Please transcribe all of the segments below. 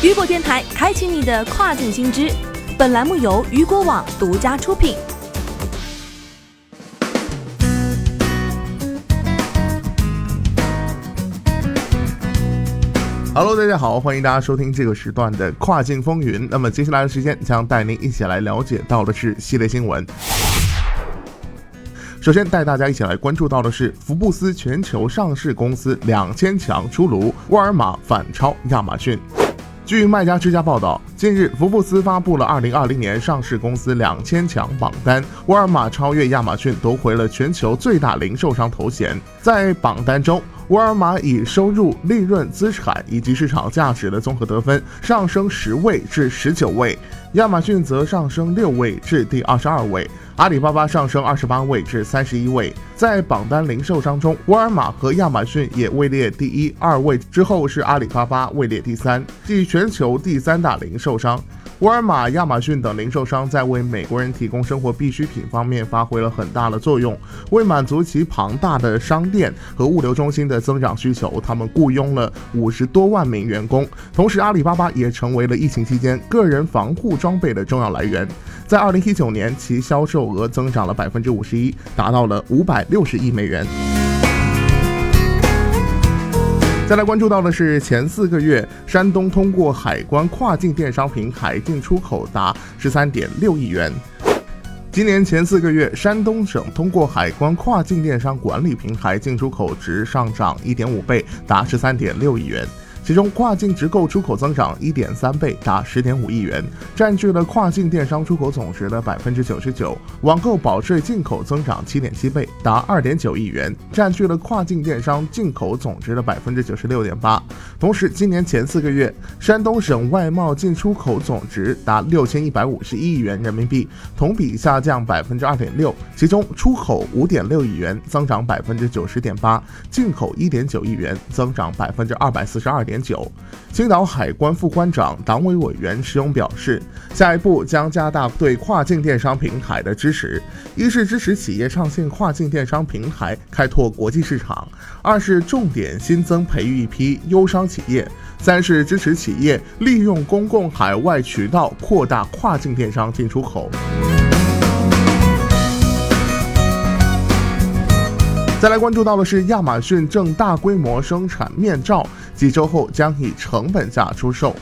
雨果电台开启你的跨境新知。本栏目由雨果网独家出品。Hello，大家好，欢迎大家收听这个时段的跨境风云。那么接下来的时间将带您一起来了解到的是系列新闻。首先带大家一起来关注到的是福布斯全球上市公司两千强出炉，沃尔玛反超亚马逊。据卖家之家报道，近日福布斯发布了2020年上市公司两千强榜单，沃尔玛超越亚马逊夺回了全球最大零售商头衔。在榜单中，沃尔玛以收入、利润、资产以及市场价值的综合得分上升十位至十九位，亚马逊则上升六位至第二十二位。阿里巴巴上升二十八位至三十一位，在榜单零售商中，沃尔玛和亚马逊也位列第一、二位，之后是阿里巴巴位列第三，即全球第三大零售商。沃尔玛、亚马逊等零售商在为美国人提供生活必需品方面发挥了很大的作用。为满足其庞大的商店和物流中心的增长需求，他们雇佣了五十多万名员工。同时，阿里巴巴也成为了疫情期间个人防护装备的重要来源。在二零一九年，其销售额增长了百分之五十一，达到了五百六十亿美元。再来关注到的是，前四个月，山东通过海关跨境电商平台进出口达十三点六亿元。今年前四个月，山东省通过海关跨境电商管理平台进出口值上涨一点五倍，达十三点六亿元。其中，跨境直购出口增长一点三倍，达十点五亿元，占据了跨境电商出口总值的百分之九十九。网购保税进口增长七点七倍，达二点九亿元，占据了跨境电商进口总值的百分之九十六点八。同时，今年前四个月，山东省外贸进出口总值达六千一百五十一亿元人民币，同比下降百分之二点六。其中，出口五点六亿元，增长百分之九十点八；进口一点九亿元，增长百分之二百四十二点。九，青岛海关副关长、党委委员石勇表示，下一步将加大对跨境电商平台的支持，一是支持企业上线跨境电商平台，开拓国际市场；二是重点新增培育一批优商企业；三是支持企业利用公共海外渠道扩大跨境电商进出口。再来关注到的是，亚马逊正大规模生产面罩，几周后将以成本价出售。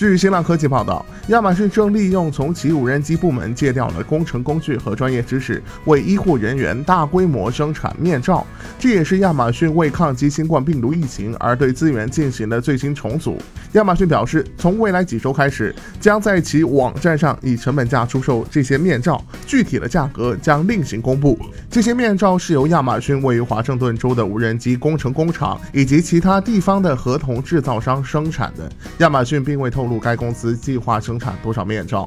据新浪科技报道，亚马逊正利用从其无人机部门借调的工程工具和专业知识，为医护人员大规模生产面罩。这也是亚马逊为抗击新冠病毒疫情而对资源进行的最新重组。亚马逊表示，从未来几周开始，将在其网站上以成本价出售这些面罩，具体的价格将另行公布。这些面罩是由亚马逊位于华盛顿州的无人机工程工厂以及其他地方的合同制造商生产的。亚马逊并未透露。该公司计划生产多少面罩？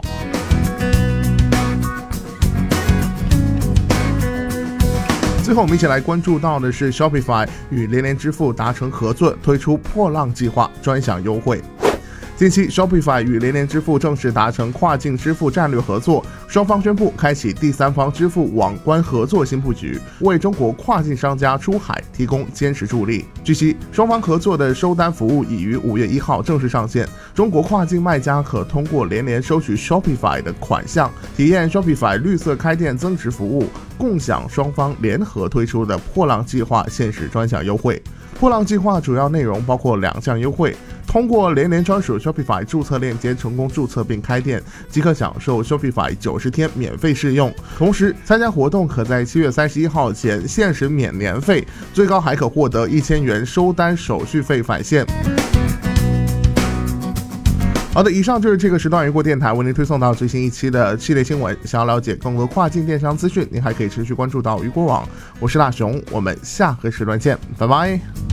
最后，我们一起来关注到的是 Shopify 与连连支付达成合作，推出破浪计划专享优惠。近期，Shopify 与连连支付正式达成跨境支付战略合作，双方宣布开启第三方支付网关合作新布局，为中国跨境商家出海提供坚实助力。据悉，双方合作的收单服务已于五月一号正式上线，中国跨境卖家可通过连连收取 Shopify 的款项，体验 Shopify 绿色开店增值服务，共享双方联合推出的破浪计划限时专享优惠。破浪计划主要内容包括两项优惠。通过连连专属 Shopify 注册链接成功注册并开店，即可享受 Shopify 九十天免费试用。同时，参加活动可在七月三十一号前限时免年费，最高还可获得一千元收单手续费返现。好的，以上就是这个时段雨果电台为您推送到最新一期的系列新闻。想要了解更多跨境电商资讯，您还可以持续关注到雨果网。我是大熊，我们下个时段见，拜拜。